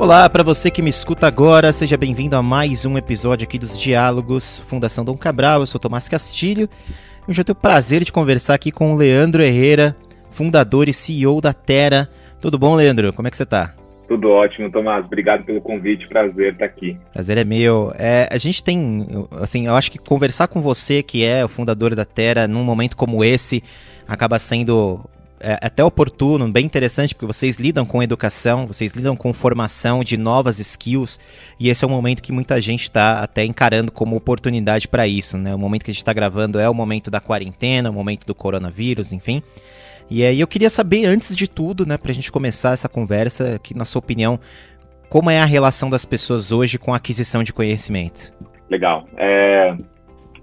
Olá, para você que me escuta agora, seja bem-vindo a mais um episódio aqui dos Diálogos Fundação Dom Cabral. Eu sou Tomás Castilho e hoje eu tenho o prazer de conversar aqui com o Leandro Herrera, fundador e CEO da Terra. Tudo bom, Leandro? Como é que você está? Tudo ótimo, Tomás. Obrigado pelo convite. Prazer estar aqui. Prazer é meu. É, a gente tem, assim, eu acho que conversar com você, que é o fundador da Terra, num momento como esse, acaba sendo é, até oportuno, bem interessante, porque vocês lidam com educação, vocês lidam com formação de novas skills, e esse é um momento que muita gente está até encarando como oportunidade para isso, né? O momento que a gente está gravando é o momento da quarentena, o momento do coronavírus, enfim. E aí eu queria saber, antes de tudo, né, para a gente começar essa conversa, que na sua opinião, como é a relação das pessoas hoje com a aquisição de conhecimento? Legal. É,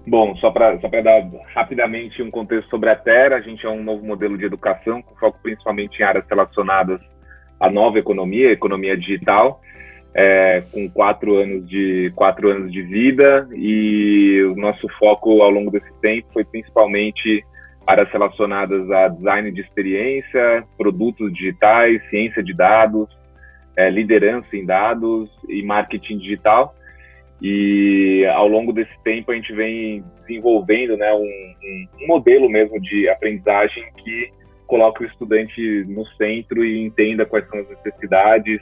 Bom, só para só dar rapidamente um contexto sobre a Terra, a gente é um novo modelo de educação com foco principalmente em áreas relacionadas à nova economia, economia digital, é, com quatro anos de quatro anos de vida e o nosso foco ao longo desse tempo foi principalmente áreas relacionadas a design de experiência, produtos digitais, ciência de dados, é, liderança em dados e marketing digital. E ao longo desse tempo a gente vem desenvolvendo né, um, um, modelo mesmo de aprendizagem que coloca o estudante no centro e entenda quais são as necessidades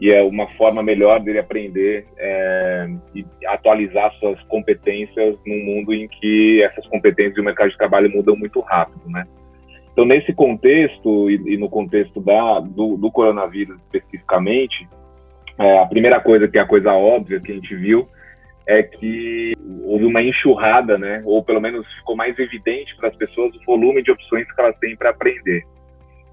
e é uma forma melhor dele aprender é, e atualizar suas competências num mundo em que essas competências e o mercado de trabalho mudam muito rápido, né? Então, nesse contexto e, e no contexto da, do, do coronavírus especificamente, é, a primeira coisa que é a coisa óbvia que a gente viu é que houve uma enxurrada, né? Ou pelo menos ficou mais evidente para as pessoas o volume de opções que elas têm para aprender.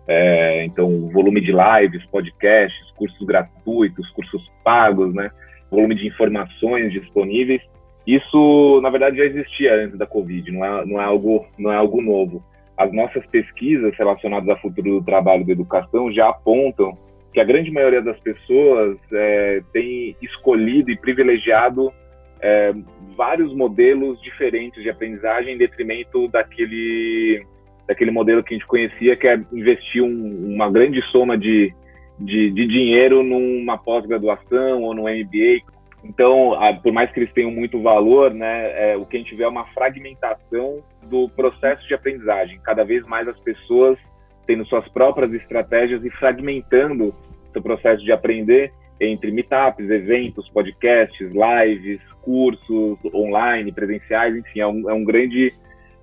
É, então, o volume de lives, podcasts, cursos gratuitos, cursos pagos, né? Volume de informações disponíveis. Isso, na verdade, já existia antes da Covid. Não é, não é algo, não é algo novo. As nossas pesquisas relacionadas ao futuro do trabalho e da educação já apontam que a grande maioria das pessoas é, tem escolhido e privilegiado é, vários modelos diferentes de aprendizagem em detrimento daquele, daquele modelo que a gente conhecia, que é investir um, uma grande soma de, de, de dinheiro numa pós-graduação ou no MBA. Então, a, por mais que eles tenham muito valor, né, é, o que a gente vê é uma fragmentação do processo de aprendizagem. Cada vez mais as pessoas tendo suas próprias estratégias e fragmentando seu processo de aprender entre meetups, eventos, podcasts, lives, cursos online, presenciais, enfim, é um, é um grande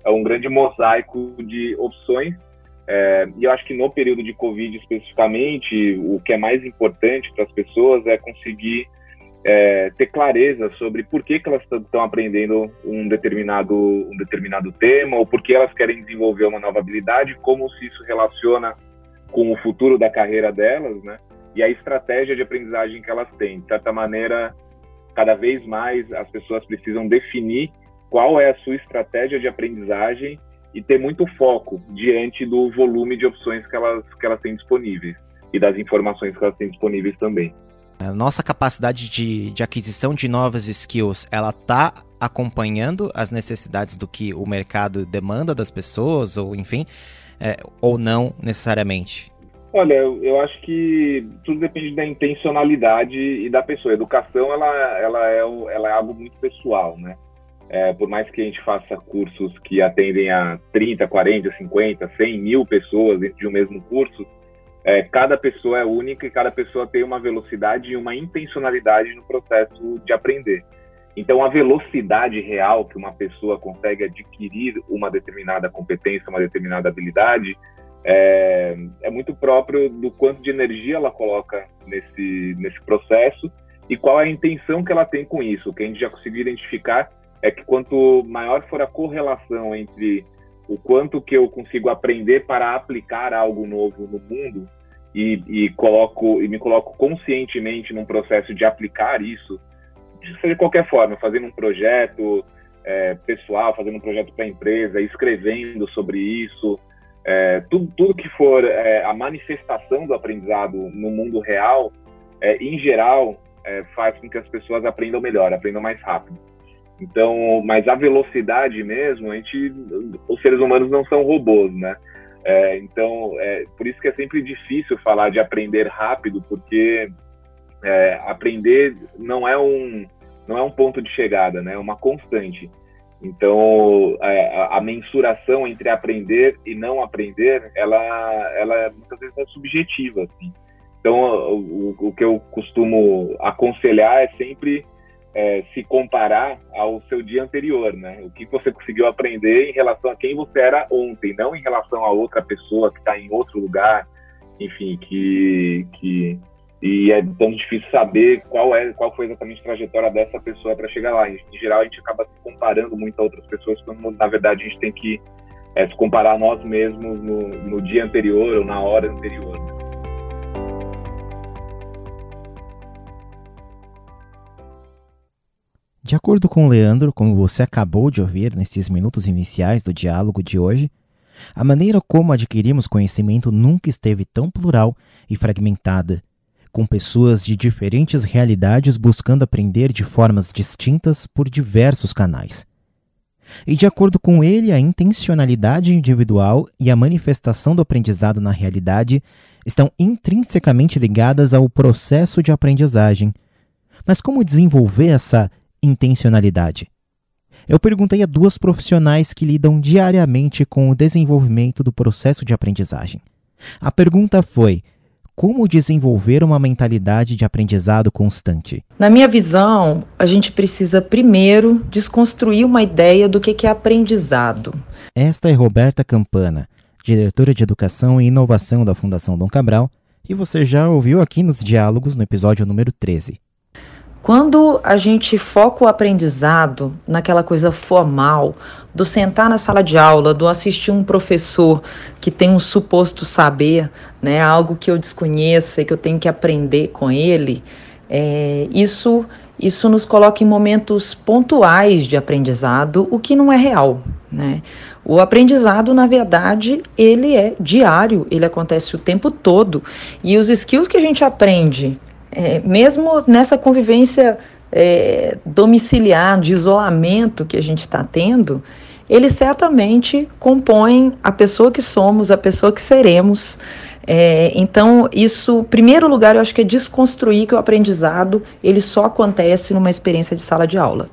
é um grande mosaico de opções. É, e eu acho que no período de Covid especificamente, o que é mais importante para as pessoas é conseguir é, ter clareza sobre por que, que elas estão aprendendo um determinado, um determinado tema, ou por que elas querem desenvolver uma nova habilidade, como se isso relaciona com o futuro da carreira delas, né? E a estratégia de aprendizagem que elas têm. De certa maneira, cada vez mais as pessoas precisam definir qual é a sua estratégia de aprendizagem e ter muito foco diante do volume de opções que elas, que elas têm disponíveis e das informações que elas têm disponíveis também. A nossa capacidade de, de aquisição de novas skills, ela está acompanhando as necessidades do que o mercado demanda das pessoas, ou enfim, é, ou não necessariamente? Olha, eu acho que tudo depende da intencionalidade e da pessoa. A educação, ela, ela, é, ela é algo muito pessoal, né? É, por mais que a gente faça cursos que atendem a 30, 40, 50, 100 mil pessoas dentro de um mesmo curso, é, cada pessoa é única e cada pessoa tem uma velocidade e uma intencionalidade no processo de aprender. Então, a velocidade real que uma pessoa consegue adquirir uma determinada competência, uma determinada habilidade, é, é muito próprio do quanto de energia ela coloca nesse, nesse processo e qual a intenção que ela tem com isso. O que a gente já conseguiu identificar é que quanto maior for a correlação entre o quanto que eu consigo aprender para aplicar algo novo no mundo e, e coloco e me coloco conscientemente num processo de aplicar isso, seja de qualquer forma, fazendo um projeto é, pessoal, fazendo um projeto para a empresa, escrevendo sobre isso, é, tudo, tudo que for é, a manifestação do aprendizado no mundo real, é, em geral, é, faz com que as pessoas aprendam melhor, aprendam mais rápido. Então, mas a velocidade mesmo, a gente, os seres humanos não são robôs, né? É, então, é, por isso que é sempre difícil falar de aprender rápido, porque aprender não é um não é um ponto de chegada, né? É uma constante. Então, é, a, mensuração entre aprender e não aprender, ela, ela muitas vezes é subjetiva, assim. Então, o, o que eu costumo aconselhar é sempre é, se comparar ao seu dia anterior, né? O que você conseguiu aprender em relação a quem você era ontem, não em relação a outra pessoa que está em outro lugar, enfim, que, que e é tão difícil saber qual é qual foi exatamente a trajetória dessa pessoa para chegar lá. Em, geral, a gente acaba se comparando muito a outras pessoas, quando na verdade a gente tem que é, se comparar a nós mesmos no, no dia anterior ou na hora anterior. De acordo com Leandro, como você acabou de ouvir nesses minutos iniciais do diálogo de hoje, a maneira como adquirimos conhecimento nunca esteve tão plural e fragmentada com pessoas de diferentes realidades buscando aprender de formas distintas por diversos canais. E de acordo com ele, a intencionalidade individual e a manifestação do aprendizado na realidade estão intrinsecamente ligadas ao processo de aprendizagem. Mas como desenvolver essa intencionalidade? Eu perguntei a duas profissionais que lidam diariamente com o desenvolvimento do processo de aprendizagem. A pergunta foi: como desenvolver uma mentalidade de aprendizado constante? Na minha visão, a gente precisa primeiro desconstruir uma ideia do que é aprendizado. Esta é Roberta Campana, diretora de Educação e Inovação da Fundação Dom Cabral, e você já ouviu aqui nos diálogos no episódio número 13. Quando a gente foca o aprendizado naquela coisa formal, do sentar na sala de aula, do assistir um professor que tem um suposto saber, né, algo que eu desconheça e que eu tenho que aprender com ele, é, isso, isso nos coloca em momentos pontuais de aprendizado, o que não é real. Né? O aprendizado, na verdade, ele é diário, ele acontece o tempo todo. E os skills que a gente aprende é, mesmo nessa convivência é, domiciliar, de isolamento que a gente está tendo, eles certamente compõem a pessoa que somos, a pessoa que seremos. É, então, isso, primeiro lugar, eu acho que é desconstruir que o aprendizado ele só acontece numa experiência de sala de aula.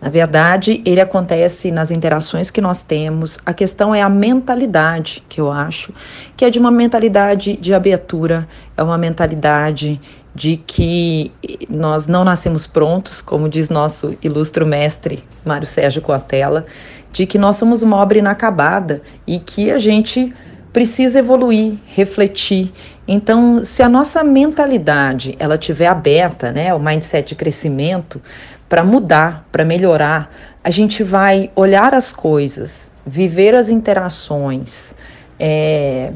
Na verdade, ele acontece nas interações que nós temos. A questão é a mentalidade, que eu acho, que é de uma mentalidade de abertura, é uma mentalidade de que nós não nascemos prontos, como diz nosso ilustre mestre Mário Sérgio Coatella, de que nós somos uma obra inacabada e que a gente precisa evoluir, refletir. Então, se a nossa mentalidade ela tiver aberta, né, o mindset de crescimento, para mudar, para melhorar, a gente vai olhar as coisas, viver as interações, é,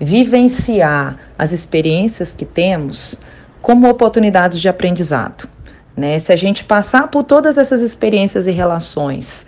vivenciar as experiências que temos como oportunidades de aprendizado. Né? Se a gente passar por todas essas experiências e relações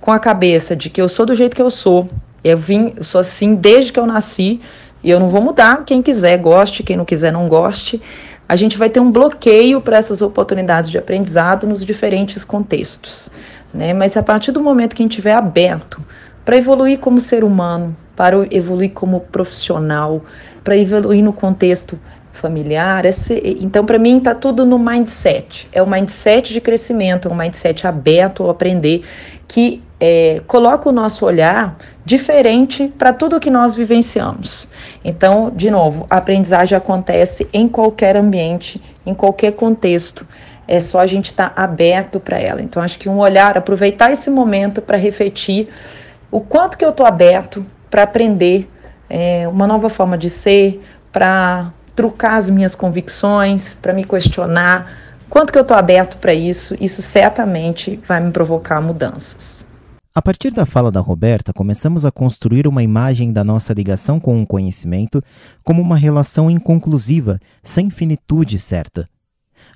com a cabeça de que eu sou do jeito que eu sou, eu vim, eu sou assim desde que eu nasci e eu não vou mudar, quem quiser goste, quem não quiser não goste, a gente vai ter um bloqueio para essas oportunidades de aprendizado nos diferentes contextos. Né? Mas a partir do momento que a gente estiver aberto para evoluir como ser humano, para evoluir como profissional, para evoluir no contexto familiar. Esse, então, para mim, está tudo no mindset. É o mindset de crescimento, é um mindset aberto ao aprender, que é, coloca o nosso olhar diferente para tudo que nós vivenciamos. Então, de novo, a aprendizagem acontece em qualquer ambiente, em qualquer contexto. É só a gente estar tá aberto para ela. Então, acho que um olhar, aproveitar esse momento para refletir o quanto que eu estou aberto para aprender é, uma nova forma de ser, para trucar as minhas convicções, para me questionar. Quanto que eu estou aberto para isso, isso certamente vai me provocar mudanças. A partir da fala da Roberta, começamos a construir uma imagem da nossa ligação com o conhecimento como uma relação inconclusiva, sem finitude certa.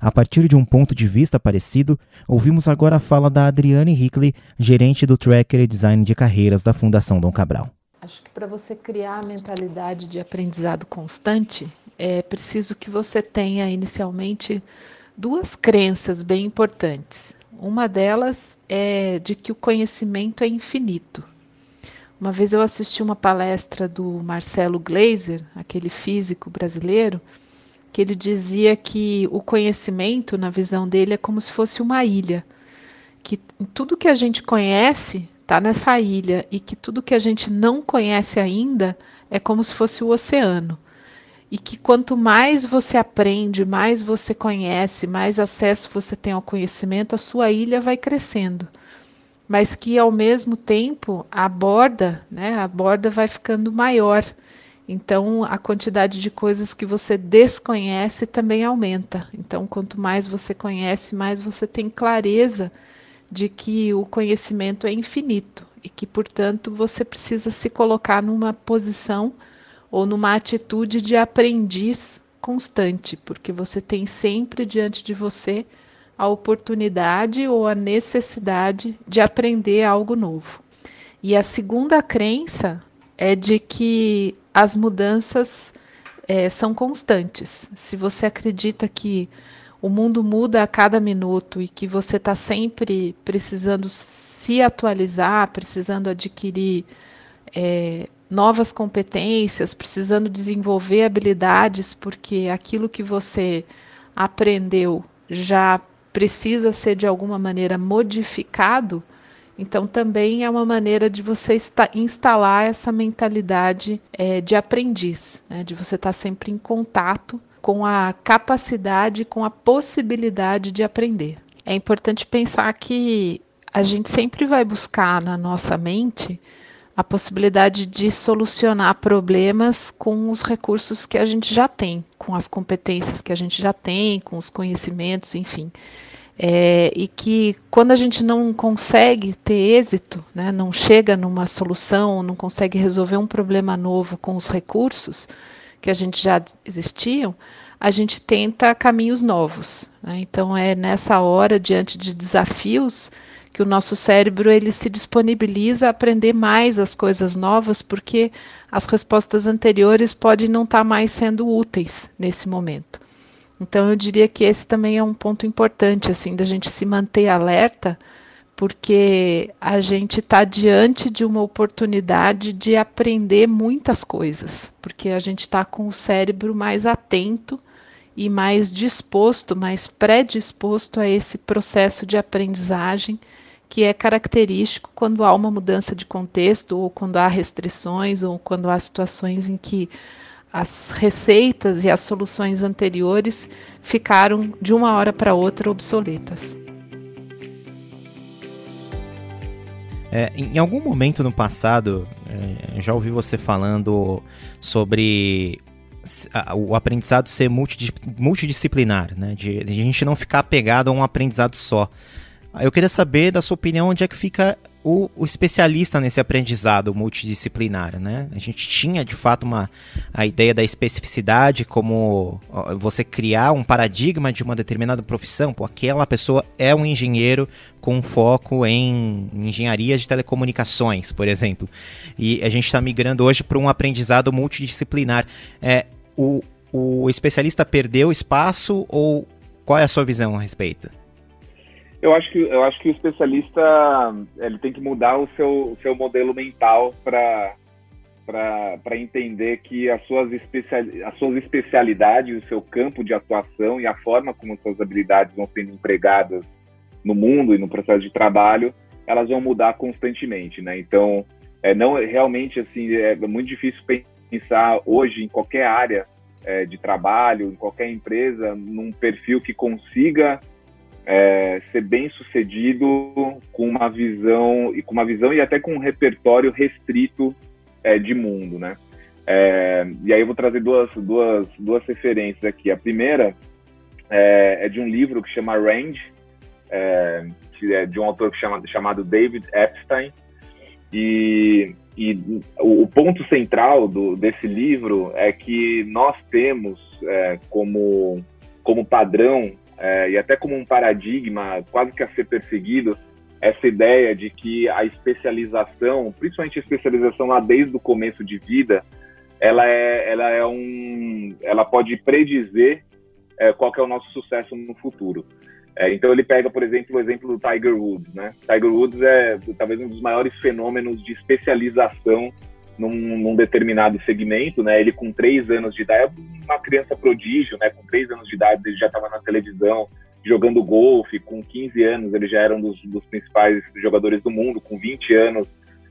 A partir de um ponto de vista parecido, ouvimos agora a fala da Adriane Hickley, gerente do Tracker e Design de Carreiras da Fundação Dom Cabral. Acho que para você criar a mentalidade de aprendizado constante, é preciso que você tenha inicialmente duas crenças bem importantes. Uma delas é de que o conhecimento é infinito. Uma vez eu assisti uma palestra do Marcelo Gleiser, aquele físico brasileiro, que ele dizia que o conhecimento, na visão dele, é como se fosse uma ilha, que tudo que a gente conhece está nessa ilha e que tudo que a gente não conhece ainda é como se fosse o oceano. E que quanto mais você aprende, mais você conhece, mais acesso você tem ao conhecimento, a sua ilha vai crescendo. Mas que ao mesmo tempo a borda, né, a borda vai ficando maior. Então a quantidade de coisas que você desconhece também aumenta. Então quanto mais você conhece, mais você tem clareza de que o conhecimento é infinito e que, portanto, você precisa se colocar numa posição ou numa atitude de aprendiz constante, porque você tem sempre diante de você a oportunidade ou a necessidade de aprender algo novo. E a segunda crença é de que as mudanças é, são constantes. Se você acredita que o mundo muda a cada minuto e que você está sempre precisando se atualizar, precisando adquirir é, novas competências, precisando desenvolver habilidades, porque aquilo que você aprendeu já precisa ser de alguma maneira modificado. Então, também é uma maneira de você instalar essa mentalidade é, de aprendiz, né? de você estar tá sempre em contato com a capacidade, com a possibilidade de aprender. É importante pensar que a gente sempre vai buscar na nossa mente a possibilidade de solucionar problemas com os recursos que a gente já tem, com as competências que a gente já tem, com os conhecimentos, enfim. É, e que quando a gente não consegue ter êxito, né, não chega numa solução, não consegue resolver um problema novo com os recursos, que a gente já existiam, a gente tenta caminhos novos. Né? Então é nessa hora, diante de desafios, que o nosso cérebro ele se disponibiliza a aprender mais as coisas novas, porque as respostas anteriores podem não estar tá mais sendo úteis nesse momento. Então eu diria que esse também é um ponto importante assim da gente se manter alerta porque a gente está diante de uma oportunidade de aprender muitas coisas, porque a gente está com o cérebro mais atento e mais disposto, mais predisposto a esse processo de aprendizagem que é característico quando há uma mudança de contexto, ou quando há restrições, ou quando há situações em que as receitas e as soluções anteriores ficaram de uma hora para outra obsoletas. É, em algum momento no passado, é, já ouvi você falando sobre o aprendizado ser multidisciplinar, né? De, de, a gente não ficar apegado a um aprendizado só. Eu queria saber da sua opinião onde é que fica o, o, especialista nesse aprendizado multidisciplinar, né? A gente tinha de fato uma a ideia da especificidade como você criar um paradigma de uma determinada profissão, pô, aquela pessoa é um engenheiro com foco em engenharia de telecomunicações, por exemplo. E a gente está migrando hoje para um aprendizado multidisciplinar. É, o, o especialista perdeu espaço ou qual é a sua visão a respeito? Eu acho que eu acho que o especialista ele tem que mudar o seu, o seu modelo mental para para entender que as suas, especial, as suas especialidades, o seu campo de atuação e a forma como suas habilidades vão sendo empregadas no mundo e no processo de trabalho, elas vão mudar constantemente, né? Então, é não realmente assim é muito difícil pensar hoje em qualquer área é, de trabalho, em qualquer empresa, num perfil que consiga é, ser bem sucedido com uma visão e com uma visão e até com um repertório restrito é, de mundo, né? É, e aí eu vou trazer duas, duas, duas referências aqui. A primeira é, é de um livro que chama Range, é, que é de um autor que chama, chamado David Epstein. E, e o, ponto central do, desse livro é que nós temos é, como, como padrão é, e até como um paradigma quase que a ser perseguido, essa ideia de que a especialização, principalmente a especialização lá desde o começo de vida, ela é, ela é um, ela pode predizer é, qual é o nosso sucesso no futuro. É, então ele pega, por exemplo, o exemplo do Tiger Woods, né? Tiger Woods é talvez um dos maiores fenômenos de especialização num, num, determinado segmento, né? Ele com três anos de idade, uma criança prodígio, né? Com três anos de idade ele já estava na televisão jogando golfe, com 15 anos ele já era um dos, dos, principais jogadores do mundo, com 20 anos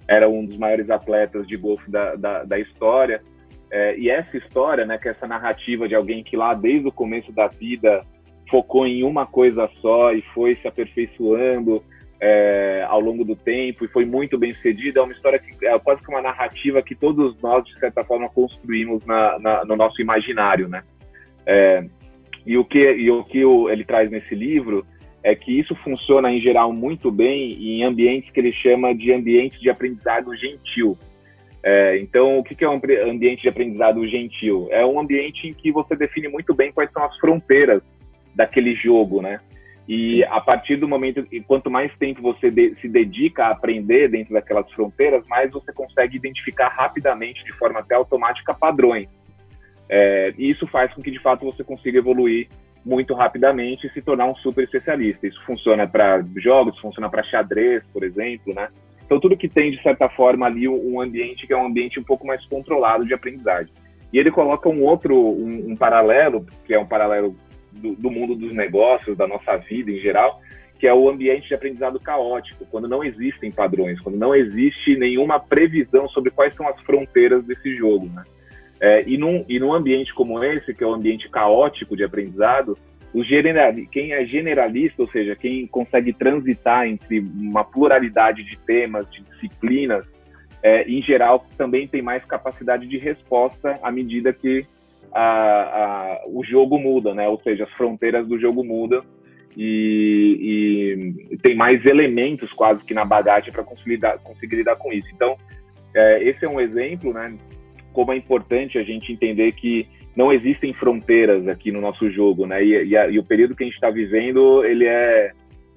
era um dos maiores atletas de golfe da, da, da história. É, e essa história, né, que é essa narrativa de alguém que lá desde o começo da vida focou em uma coisa só e foi se aperfeiçoando, é, ao longo do tempo e foi muito bem sucedida. É uma história que é quase que uma narrativa que todos nós, de certa forma, construímos na, na, no nosso imaginário, né? É, e o que, e o que o, ele traz nesse livro é que isso funciona, em geral, muito bem em ambientes que ele chama de ambientes de aprendizado gentil. É, então, o que é um ambiente de aprendizado gentil? É um ambiente em que você define muito bem quais são as fronteiras daquele jogo, né? E Sim. a partir do momento, e quanto mais tempo você de, se dedica a aprender dentro daquelas fronteiras, mais você consegue identificar rapidamente, de forma até automática, padrões. É, e isso faz com que, de fato, você consiga evoluir muito rapidamente e se tornar um super especialista. Isso funciona para jogos, funciona para xadrez, por exemplo, né? Então, tudo que tem, de certa forma, ali um ambiente que é um ambiente um pouco mais controlado de aprendizagem. E ele coloca um outro, um, um paralelo, que é um paralelo do, do mundo dos negócios, da nossa vida em geral, que é o ambiente de aprendizado caótico, quando não existem padrões, quando não existe nenhuma previsão sobre quais são as fronteiras desse jogo, né? É, e, num, e num ambiente como esse, que é o um ambiente caótico de aprendizado, o general, quem é generalista, ou seja, quem consegue transitar entre uma pluralidade de temas, de disciplinas, é, em geral, também tem mais capacidade de resposta à medida que a, a, o jogo muda, né? Ou seja, as fronteiras do jogo mudam e, e tem mais elementos quase que na bagagem para conseguir, conseguir lidar com isso. Então, é, esse é um exemplo, né? Como é importante a gente entender que não existem fronteiras aqui no nosso jogo, né? E, e, a, e o período que a gente está vivendo, ele é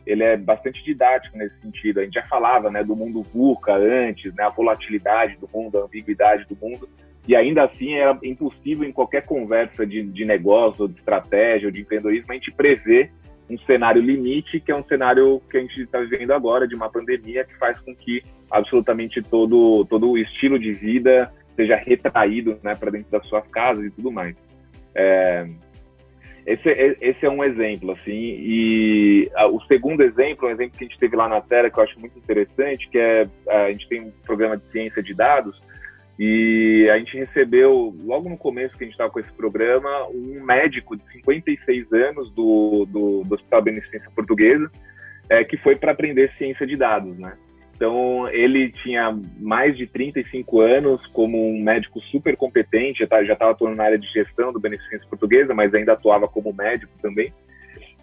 ele é bastante didático nesse sentido. A gente já falava, né, do mundo VUCA antes, né, a volatilidade do mundo, a ambiguidade do mundo e ainda assim era impossível em qualquer conversa de, de negócio, de estratégia, ou de empreendedorismo, a gente prever um cenário limite, que é um cenário que a gente está vivendo agora, de uma pandemia, que faz com que absolutamente todo, todo o estilo de vida seja retraído né, para dentro das suas casas e tudo mais. É, esse, esse, é um exemplo, assim, e a, o segundo exemplo, um exemplo que a gente teve lá na Terra, que eu acho muito interessante, que é, a gente tem um programa de ciência de dados, e a gente recebeu, logo no começo que a gente estava com esse programa, um médico de 56 anos do, do, do Hospital Beneficência Portuguesa, é, que foi para aprender ciência de dados, né? Então, ele tinha mais de 35 anos como um médico super competente, já estava tá, atuando na área de gestão do Beneficência Portuguesa, mas ainda atuava como médico também.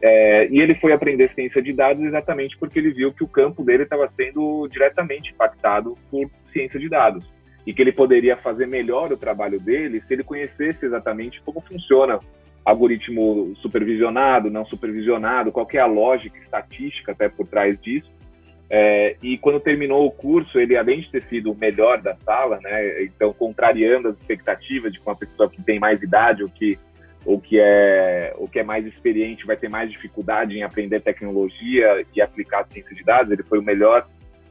É, e ele foi aprender ciência de dados exatamente porque ele viu que o campo dele estava sendo diretamente impactado por ciência de dados e que ele poderia fazer melhor o trabalho dele se ele conhecesse exatamente como funciona algoritmo supervisionado, não supervisionado, qual é a lógica estatística até por trás disso. É, e quando terminou o curso, ele além de ter sido o melhor da sala, né, então contrariando as expectativas de que uma pessoa que tem mais idade ou que ou que é ou que é mais experiente vai ter mais dificuldade em aprender tecnologia e aplicar ciência de dados, ele foi o melhor,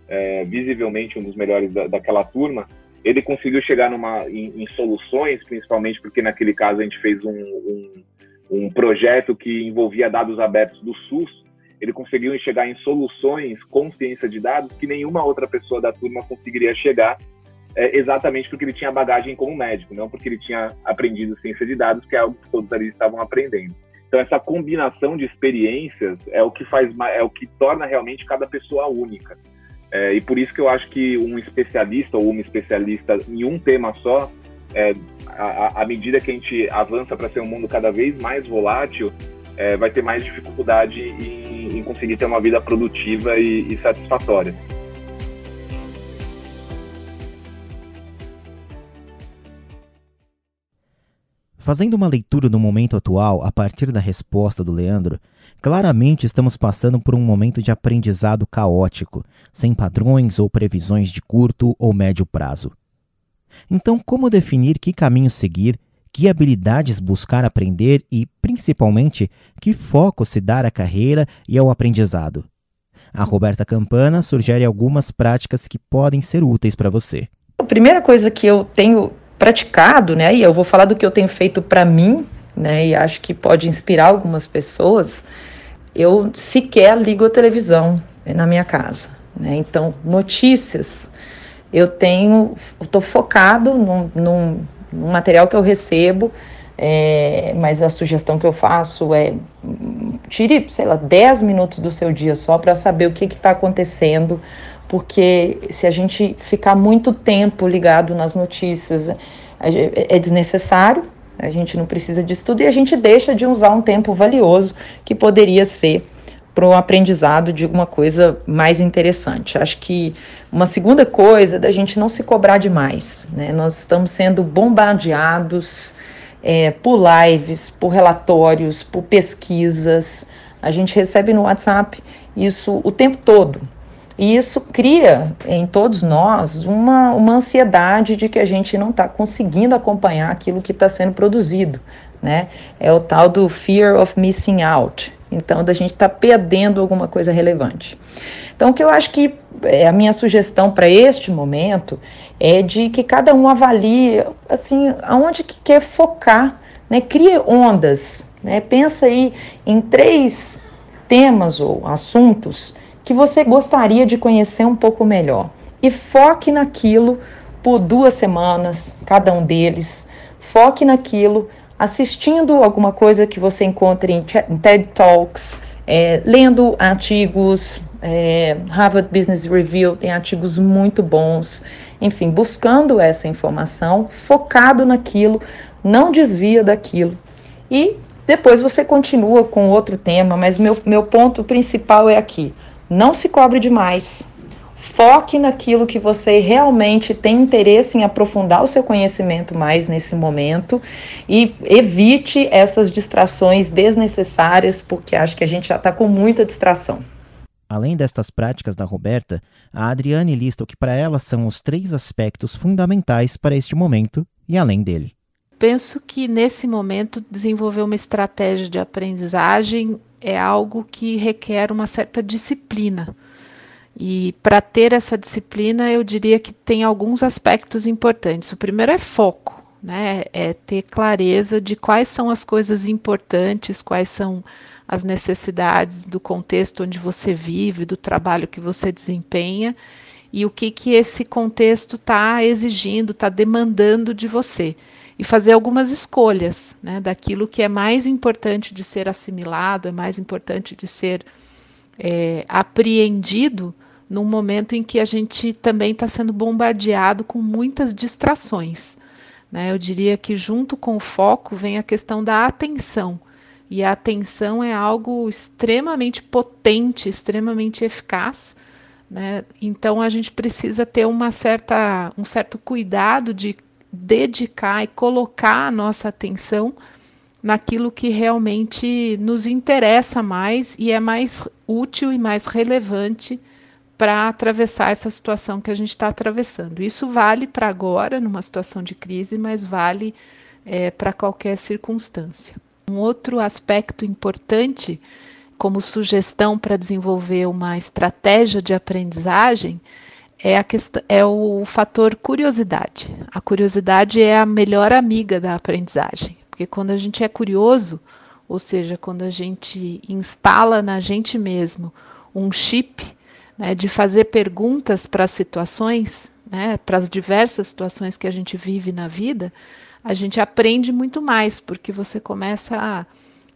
é, visivelmente um dos melhores da, daquela turma ele conseguiu chegar numa, em, em, soluções, principalmente porque naquele caso a gente fez um, um, um, projeto que envolvia dados abertos do SUS. Ele conseguiu chegar em soluções com ciência de dados que nenhuma outra pessoa da turma conseguiria chegar, é, exatamente porque ele tinha bagagem como médico, não porque ele tinha aprendido ciência de dados, que é algo que todos ali estavam aprendendo. Então essa combinação de experiências é o que faz, é o que torna realmente cada pessoa única. É, e por isso que eu acho que um especialista ou uma especialista em um tema só, é, à medida que a gente avança para ser um mundo cada vez mais volátil, é, vai ter mais dificuldade em, em, conseguir ter uma vida produtiva e, e satisfatória. Fazendo uma leitura do momento atual a partir da resposta do Leandro, Claramente estamos passando por um momento de aprendizado caótico, sem padrões ou previsões de curto ou médio prazo. Então, como definir que caminho seguir, que habilidades buscar aprender e, principalmente, que foco se dar à carreira e ao aprendizado? A Roberta Campana sugere algumas práticas que podem ser úteis para você primeira coisa que eu tenho praticado, né, e eu vou falar do que eu tenho feito para mim, né, e acho que pode inspirar algumas pessoas, eu sequer ligo a televisão na minha casa, né, então notícias, eu tenho, estou focado num, num, material que eu recebo, é, mas a sugestão que eu faço é tire, sei lá, 10 minutos do seu dia só para saber o que está acontecendo, porque se a gente ficar muito tempo ligado nas notícias, é desnecessário, a gente não precisa disso tudo e a gente deixa de usar um tempo valioso que poderia ser para o aprendizado de alguma coisa mais interessante. Acho que uma segunda coisa é da gente não se cobrar demais. Né? Nós estamos sendo bombardeados é, por lives, por relatórios, por pesquisas. A gente recebe no WhatsApp isso o tempo todo. E isso cria em todos nós uma, uma ansiedade de que a gente não está conseguindo acompanhar aquilo que está sendo produzido. Né? É o tal do fear of missing out. Então, da gente estar tá perdendo alguma coisa relevante. Então, o que eu acho que é a minha sugestão para este momento é de que cada um avalie, assim, aonde que quer focar, né? Crie ondas, né? Pensa aí em três temas ou assuntos que você gostaria de conhecer um pouco melhor. E foque naquilo por duas semanas, cada um deles. Foque naquilo, assistindo alguma coisa que você encontre em TED Talks, é, lendo artigos. É, Harvard Business Review tem artigos muito bons. Enfim, buscando essa informação, focado naquilo, não desvia daquilo. E depois você continua com outro tema, mas meu, meu ponto principal é aqui não se cobre demais. Foque naquilo que você realmente tem interesse em aprofundar o seu conhecimento mais nesse momento e evite essas distrações desnecessárias, porque acho que a gente já está com muita distração. Além destas práticas da Roberta, a Adriane lista o que para ela são os três aspectos fundamentais para este momento e além dele. Penso que nesse momento desenvolver uma estratégia de aprendizagem é algo que requer uma certa disciplina. E para ter essa disciplina, eu diria que tem alguns aspectos importantes. O primeiro é foco, né? É ter clareza de quais são as coisas importantes, quais são as necessidades do contexto onde você vive, do trabalho que você desempenha e o que que esse contexto está exigindo, está demandando de você e fazer algumas escolhas né, daquilo que é mais importante de ser assimilado, é mais importante de ser é, apreendido num momento em que a gente também está sendo bombardeado com muitas distrações. Né? Eu diria que junto com o foco vem a questão da atenção. E a atenção é algo extremamente potente, extremamente eficaz. Né? Então a gente precisa ter uma certa, um certo cuidado de dedicar e colocar a nossa atenção naquilo que realmente nos interessa mais e é mais útil e mais relevante para atravessar essa situação que a gente está atravessando. Isso vale para agora, numa situação de crise, mas vale é, para qualquer circunstância. Um outro aspecto importante, como sugestão para desenvolver uma estratégia de aprendizagem, é, a questão, é o fator curiosidade. A curiosidade é a melhor amiga da aprendizagem, porque quando a gente é curioso, ou seja, quando a gente instala na gente mesmo um chip né, de fazer perguntas para as situações, né, para as diversas situações que a gente vive na vida, a gente aprende muito mais, porque você começa a,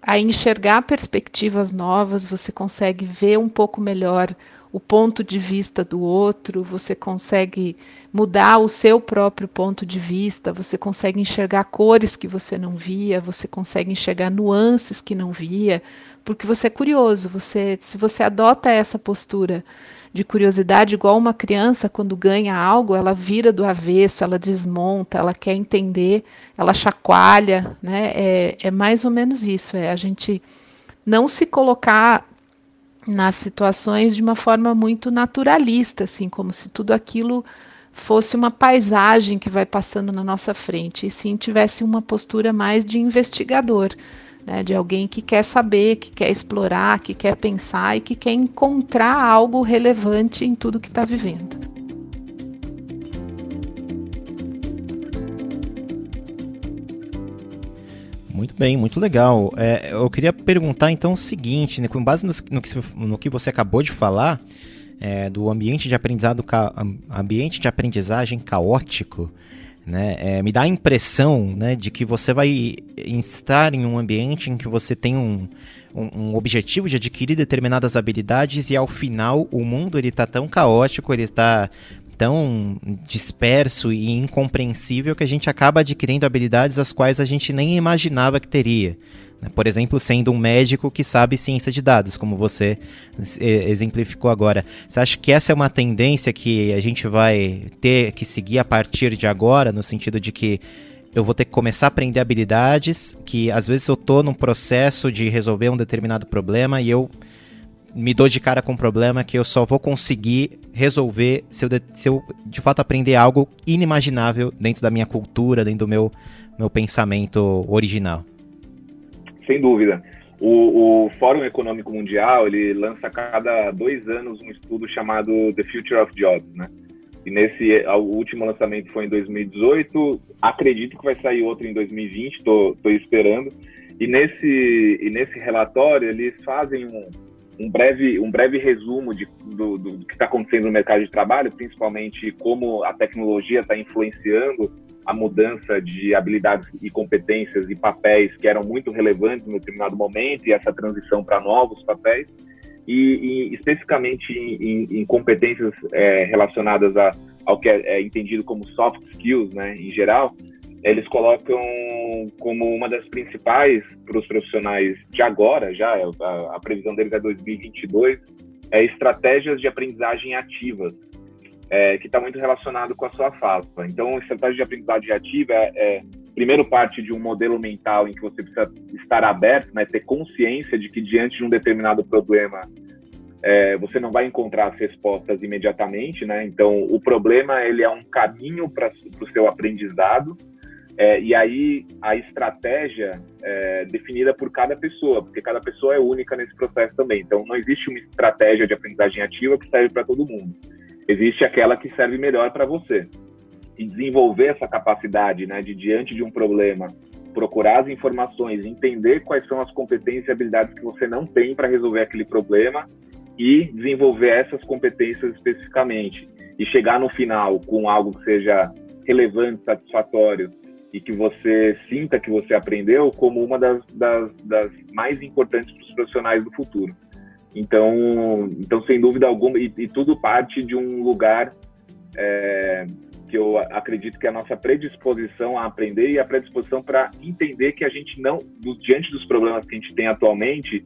a enxergar perspectivas novas, você consegue ver um pouco melhor o ponto de vista do outro, você consegue mudar o seu próprio ponto de vista, você consegue enxergar cores que você não via, você consegue enxergar nuances que não via, porque você é curioso, você se você adota essa postura de curiosidade igual uma criança quando ganha algo, ela vira do avesso, ela desmonta, ela quer entender, ela chacoalha, né? É, é mais ou menos isso, é a gente não se colocar nas situações de uma forma muito naturalista, assim, como se tudo aquilo fosse uma paisagem que vai passando na nossa frente, e sim tivesse uma postura mais de investigador, né, de alguém que quer saber, que quer explorar, que quer pensar e que quer encontrar algo relevante em tudo que está vivendo. Muito bem, muito legal. É, eu queria perguntar então o seguinte, né, com base no, no, que, no que você acabou de falar, é, do ambiente de aprendizado, ambiente de aprendizagem caótico, né, é, me dá a impressão né, de que você vai estar em um ambiente em que você tem um, um, um objetivo de adquirir determinadas habilidades e ao final o mundo ele está tão caótico, ele está tão disperso e incompreensível que a gente acaba adquirindo habilidades as quais a gente nem imaginava que teria. Né? Por exemplo, sendo um médico que sabe ciência de dados, como você exemplificou agora. Você acha que essa é uma tendência que a gente vai ter que seguir a partir de agora, no sentido de que eu vou ter que começar a aprender habilidades que às vezes eu estou num processo de resolver um determinado problema e eu me dou de cara com um problema que eu só vou conseguir resolver se eu de, se eu de fato aprender algo inimaginável dentro da minha cultura, dentro do meu, meu pensamento original. Sem dúvida. O, o, Fórum Econômico Mundial ele lança a cada dois anos um estudo chamado The Future of Jobs, né? E nesse o último lançamento foi em 2018. Acredito que vai sair outro em 2020. Estou esperando. E nesse e nesse relatório eles fazem um, um breve, um breve resumo de, do, do, que está acontecendo no mercado de trabalho, principalmente como a tecnologia está influenciando a mudança de habilidades e competências e papéis que eram muito relevantes em determinado momento e essa transição para novos papéis. E, e especificamente em, em competências é, relacionadas a, ao que é, é entendido como soft skills, né, em geral, eles colocam como uma das principais para os profissionais de agora, já a, a, previsão deles é 2022, é estratégias de aprendizagem ativas, é, que está muito relacionado com a sua fala. Então, estratégia de aprendizagem ativa é, é, primeiro parte de um modelo mental em que você precisa estar aberto, né, ter consciência de que diante de um determinado problema é, você não vai encontrar as respostas imediatamente, né? Então, o problema ele é um caminho para o seu aprendizado é, e aí a estratégia é definida por cada pessoa, porque cada pessoa é única nesse processo também. Então não existe uma estratégia de aprendizagem ativa que serve para todo mundo. Existe aquela que serve melhor para você. E desenvolver essa capacidade, né, de diante de um problema, procurar as informações, entender quais são as competências e habilidades que você não tem para resolver aquele problema e desenvolver essas competências especificamente e chegar no final com algo que seja relevante, satisfatório e que você sinta que você aprendeu como uma das, das, das mais importantes para os profissionais do futuro. Então, então sem dúvida alguma, e, e tudo parte de um lugar é, que eu acredito que é a nossa predisposição a aprender e a predisposição para entender que a gente não, diante dos problemas que a gente tem atualmente,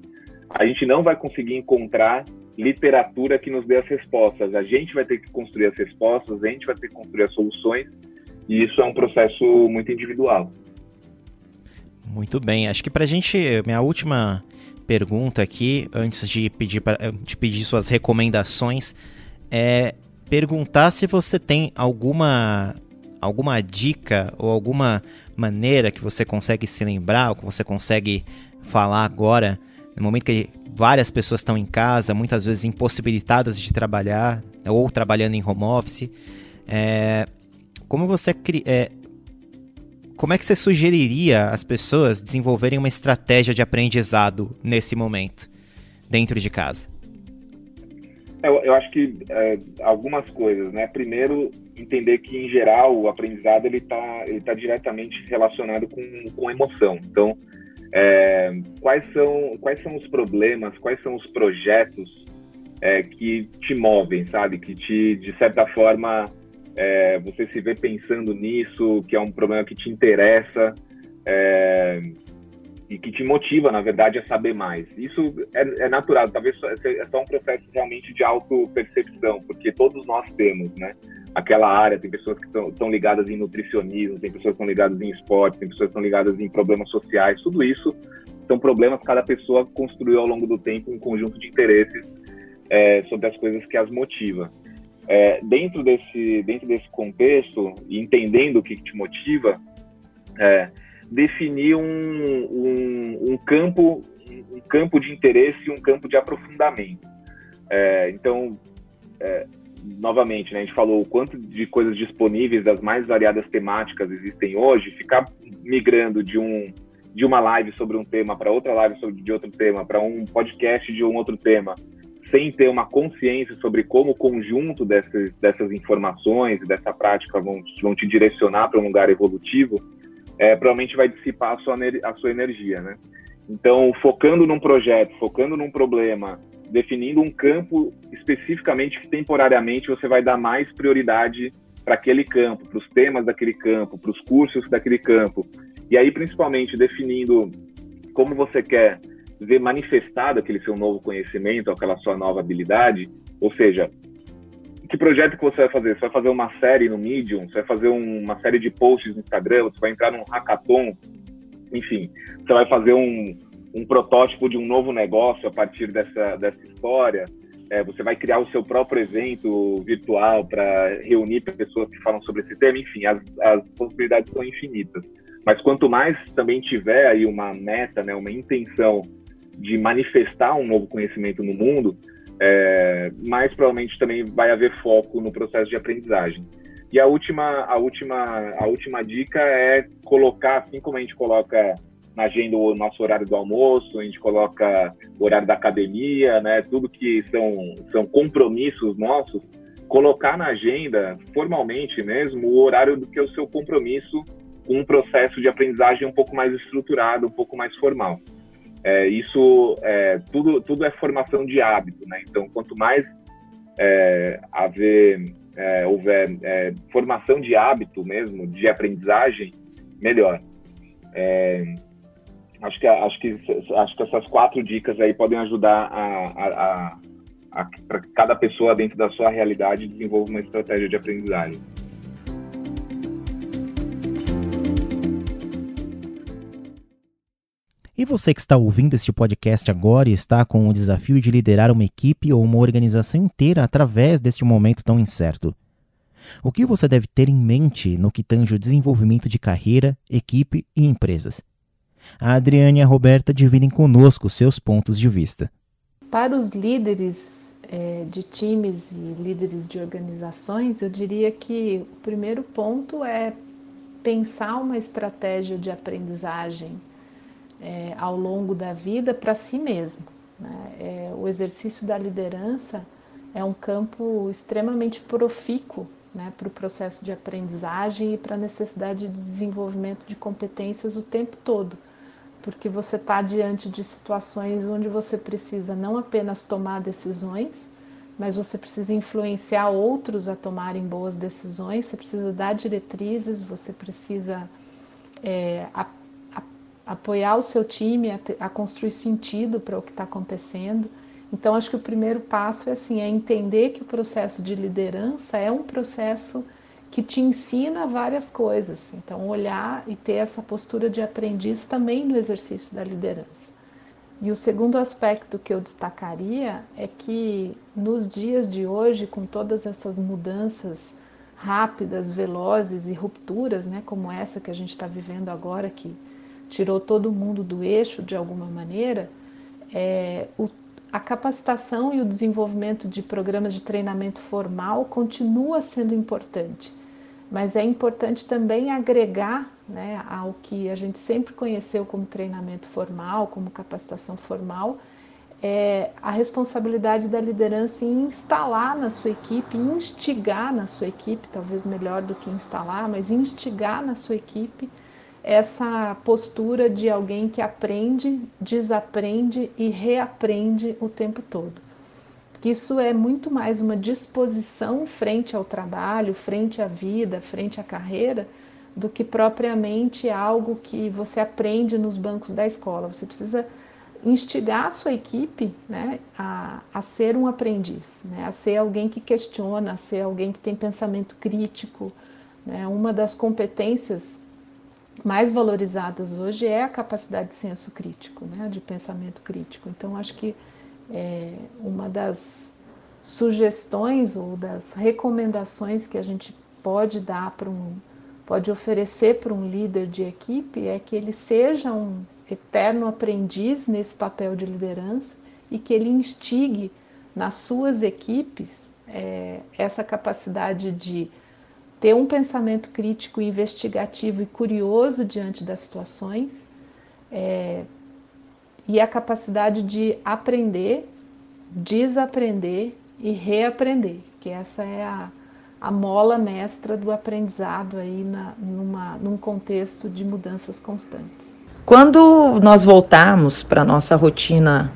a gente não vai conseguir encontrar literatura que nos dê as respostas. A gente vai ter que construir as respostas, a gente vai ter que construir as soluções e isso é um processo muito individual. Muito bem. Acho que para a gente, minha última pergunta aqui, antes de pedir, pra, de pedir suas recomendações, é perguntar se você tem alguma, alguma dica ou alguma maneira que você consegue se lembrar, ou que você consegue falar agora, no momento que várias pessoas estão em casa, muitas vezes impossibilitadas de trabalhar, ou trabalhando em home office. É, como você é, como é que você sugeriria às pessoas desenvolverem uma estratégia de aprendizado nesse momento, dentro de casa? Eu, eu acho que é, algumas coisas, né? Primeiro, entender que em geral o aprendizado ele está ele tá diretamente relacionado com, com emoção. Então, é, quais são quais são os problemas, quais são os projetos é, que te movem, sabe? Que te de certa forma é, você se vê pensando nisso, que é um problema que te interessa é, e que te motiva, na verdade, a saber mais. Isso é, é natural, talvez é só um processo realmente de auto-percepção, porque todos nós temos, né? Aquela área, tem pessoas que estão ligadas em nutricionismo, tem pessoas que estão ligadas em esporte, tem pessoas que estão ligadas em problemas sociais, tudo isso são problemas que cada pessoa construiu ao longo do tempo um conjunto de interesses é, sobre as coisas que as motiva. É, dentro, desse, dentro desse contexto, entendendo o que, que te motiva, é, definir um, um, um, campo, um campo de interesse e um campo de aprofundamento. É, então, é, novamente, né, a gente falou o quanto de coisas disponíveis das mais variadas temáticas existem hoje, ficar migrando de um de uma live sobre um tema para outra live sobre de outro tema, para um podcast de um outro tema, sem ter uma consciência sobre como o conjunto dessas, dessas informações dessa prática vão, vão te direcionar para um lugar evolutivo, é, provavelmente vai dissipar a sua, a sua energia, né? Então, focando num projeto, focando num problema, definindo um campo especificamente que temporariamente você vai dar mais prioridade para aquele campo, para os temas daquele campo, para os cursos daquele campo. E aí, principalmente, definindo como você quer ver manifestado aquele seu novo conhecimento, aquela sua nova habilidade, ou seja, que projeto que você vai fazer? Você vai fazer uma série no Medium? Você vai fazer um, uma série de posts no Instagram? Você vai entrar num hackathon? Enfim, você vai fazer um, um protótipo de um novo negócio a partir dessa, dessa história? É, você vai criar o seu próprio evento virtual para reunir pessoas que falam sobre esse tema? Enfim, as, as possibilidades são infinitas. Mas quanto mais também tiver aí uma meta, né, uma intenção de manifestar um novo conhecimento no mundo, é, mais provavelmente também vai haver foco no processo de aprendizagem. E a última, a última, a última dica é colocar, assim como a gente coloca na agenda o nosso horário do almoço, a gente coloca o horário da academia, né? Tudo que são, são compromissos nossos, colocar na agenda, formalmente mesmo, o horário do que é o seu compromisso com um processo de aprendizagem um pouco mais estruturado, um pouco mais formal. É, isso é, tudo, tudo é formação de hábito, né? Então, quanto mais é, haver, é, houver é, formação de hábito mesmo, de aprendizagem, melhor. É, acho, que, acho, que, acho que essas quatro dicas aí podem ajudar a, a, a, a para cada pessoa dentro da sua realidade desenvolver uma estratégia de aprendizagem. E você que está ouvindo este podcast agora e está com o desafio de liderar uma equipe ou uma organização inteira através deste momento tão incerto. O que você deve ter em mente no que tange o desenvolvimento de carreira, equipe e empresas? A Adriane e a Roberta dividem conosco seus pontos de vista. Para os líderes é, de times e líderes de organizações, eu diria que o primeiro ponto é pensar uma estratégia de aprendizagem é, ao longo da vida para si mesmo. Né? É, o exercício da liderança é um campo extremamente profícuo né, para o processo de aprendizagem e para a necessidade de desenvolvimento de competências o tempo todo, porque você está diante de situações onde você precisa não apenas tomar decisões, mas você precisa influenciar outros a tomarem boas decisões, você precisa dar diretrizes, você precisa é, apoiar o seu time a, a construir sentido para o que está acontecendo. Então, acho que o primeiro passo é assim, é entender que o processo de liderança é um processo que te ensina várias coisas. Então, olhar e ter essa postura de aprendiz também no exercício da liderança. E o segundo aspecto que eu destacaria é que nos dias de hoje, com todas essas mudanças rápidas, velozes e rupturas, né, como essa que a gente está vivendo agora, que tirou todo mundo do eixo de alguma maneira, é, o, a capacitação e o desenvolvimento de programas de treinamento formal continua sendo importante, mas é importante também agregar né, ao que a gente sempre conheceu como treinamento formal, como capacitação formal, é, a responsabilidade da liderança em instalar na sua equipe, instigar na sua equipe, talvez melhor do que instalar, mas instigar na sua equipe essa postura de alguém que aprende, desaprende e reaprende o tempo todo. Isso é muito mais uma disposição frente ao trabalho, frente à vida, frente à carreira, do que propriamente algo que você aprende nos bancos da escola. Você precisa instigar a sua equipe né, a, a ser um aprendiz, né, a ser alguém que questiona, a ser alguém que tem pensamento crítico. Né. Uma das competências mais valorizadas hoje é a capacidade de senso crítico, né, de pensamento crítico. Então, acho que é, uma das sugestões ou das recomendações que a gente pode dar para um, pode oferecer para um líder de equipe é que ele seja um eterno aprendiz nesse papel de liderança e que ele instigue nas suas equipes é, essa capacidade de ter um pensamento crítico, investigativo e curioso diante das situações, é, e a capacidade de aprender, desaprender e reaprender, que essa é a, a mola mestra do aprendizado aí na, numa, num contexto de mudanças constantes. Quando nós voltarmos para a nossa rotina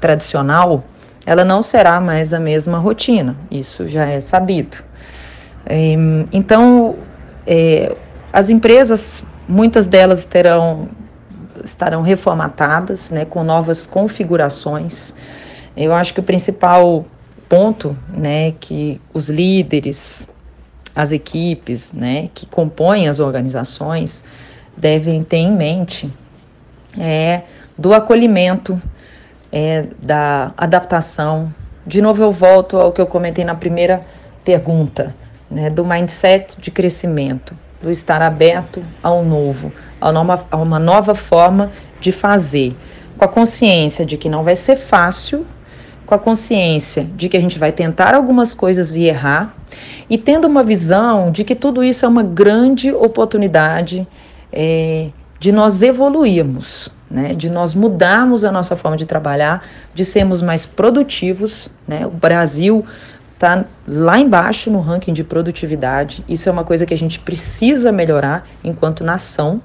tradicional, ela não será mais a mesma rotina, isso já é sabido. Então, é, as empresas, muitas delas terão, estarão reformatadas, né, com novas configurações. Eu acho que o principal ponto, né, que os líderes, as equipes, né, que compõem as organizações devem ter em mente é do acolhimento, é, da adaptação. De novo, eu volto ao que eu comentei na primeira pergunta, né, do mindset de crescimento, do estar aberto ao novo, a uma, a uma nova forma de fazer, com a consciência de que não vai ser fácil, com a consciência de que a gente vai tentar algumas coisas e errar, e tendo uma visão de que tudo isso é uma grande oportunidade é, de nós evoluirmos, né, de nós mudarmos a nossa forma de trabalhar, de sermos mais produtivos. Né? O Brasil está lá embaixo no ranking de produtividade. Isso é uma coisa que a gente precisa melhorar enquanto nação.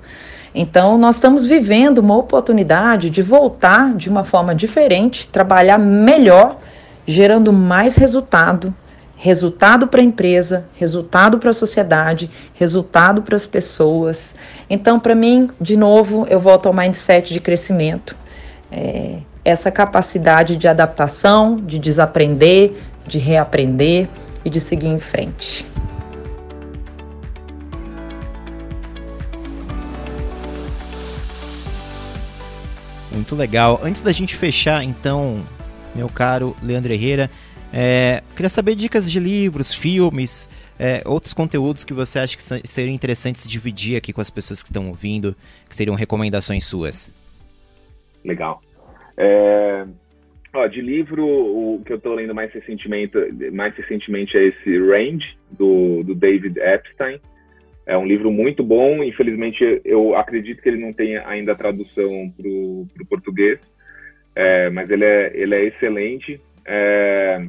Então, nós estamos vivendo uma oportunidade de voltar de uma forma diferente, trabalhar melhor, gerando mais resultado resultado para a empresa, resultado para a sociedade, resultado para as pessoas. Então, para mim, de novo, eu volto ao mindset de crescimento. É, essa capacidade de adaptação, de desaprender, de reaprender e de seguir em frente. Muito legal. Antes da gente fechar, então, meu caro Leandro Herrera, é, queria saber dicas de livros, filmes, é, outros conteúdos que você acha que seriam interessantes dividir aqui com as pessoas que estão ouvindo, que seriam recomendações suas. Legal. É, ó, de livro, o que eu estou lendo mais recentemente, mais recentemente é esse Range, do, do David Epstein. É um livro muito bom, infelizmente eu acredito que ele não tenha ainda tradução para o português, é, mas ele é, ele é excelente. É,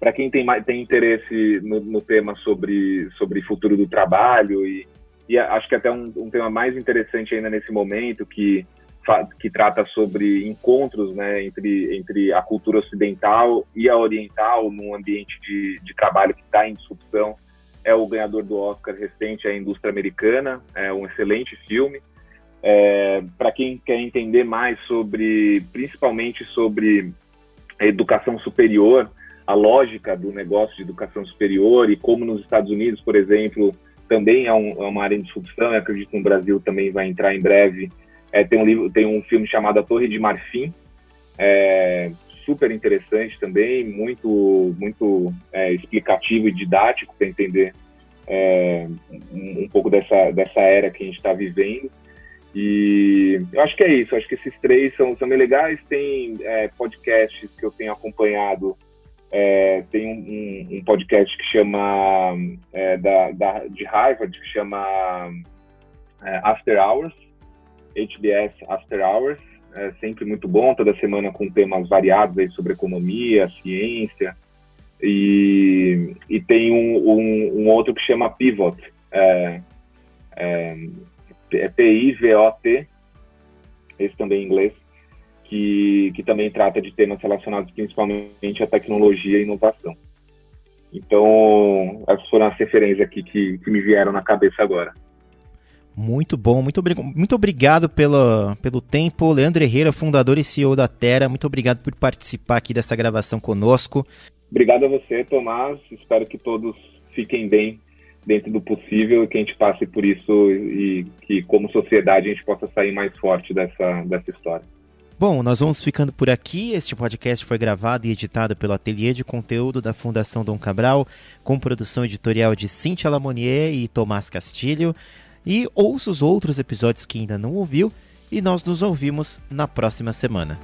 para quem tem, tem interesse no, no, tema sobre, sobre futuro do trabalho e, e acho que até um, um, tema mais interessante ainda nesse momento que, que trata sobre encontros né, entre, entre a cultura ocidental e a oriental num ambiente de, de trabalho que está em disrupção é o ganhador do Oscar recente, a Indústria Americana, é um excelente filme. É, para quem quer entender mais sobre, principalmente sobre a educação superior, a lógica do negócio de educação superior e como nos Estados Unidos, por exemplo, também é, um, é uma área de disrupção, eu acredito que no Brasil também vai entrar em breve. É, tem, um livro, tem um filme chamado A Torre de Marfim, é, super interessante também, muito, muito é, explicativo e didático para entender é, um, um, pouco dessa, dessa era que a gente está vivendo. E eu acho que é isso, acho que esses três são, são bem legais. Tem é, podcasts que eu tenho acompanhado é, tem um, um, podcast que chama da, da, de Harvard que chama After Hours, HBS After Hours, é sempre muito bom, toda semana com temas variados aí sobre economia, ciência e, e tem um, um, um outro que chama Pivot, é, é, é P-I-V-O-T, esse também em inglês, que, que também trata de temas relacionados principalmente à tecnologia e inovação. Então, essas foram as referências aqui que, que me vieram na cabeça agora. Muito bom, muito, muito obrigado pelo, pelo tempo. Leandro Herrera, fundador e CEO da Terra, muito obrigado por participar aqui dessa gravação conosco. Obrigado a você, Tomás. Espero que todos fiquem bem dentro do possível e que a gente passe por isso e que, como sociedade, a gente possa sair mais forte dessa, dessa história. Bom, nós vamos ficando por aqui. Este podcast foi gravado e editado pelo Ateliê de Conteúdo da Fundação Dom Cabral, com produção editorial de Cintia Lamonier e Tomás Castilho. E ouça os outros episódios que ainda não ouviu, e nós nos ouvimos na próxima semana.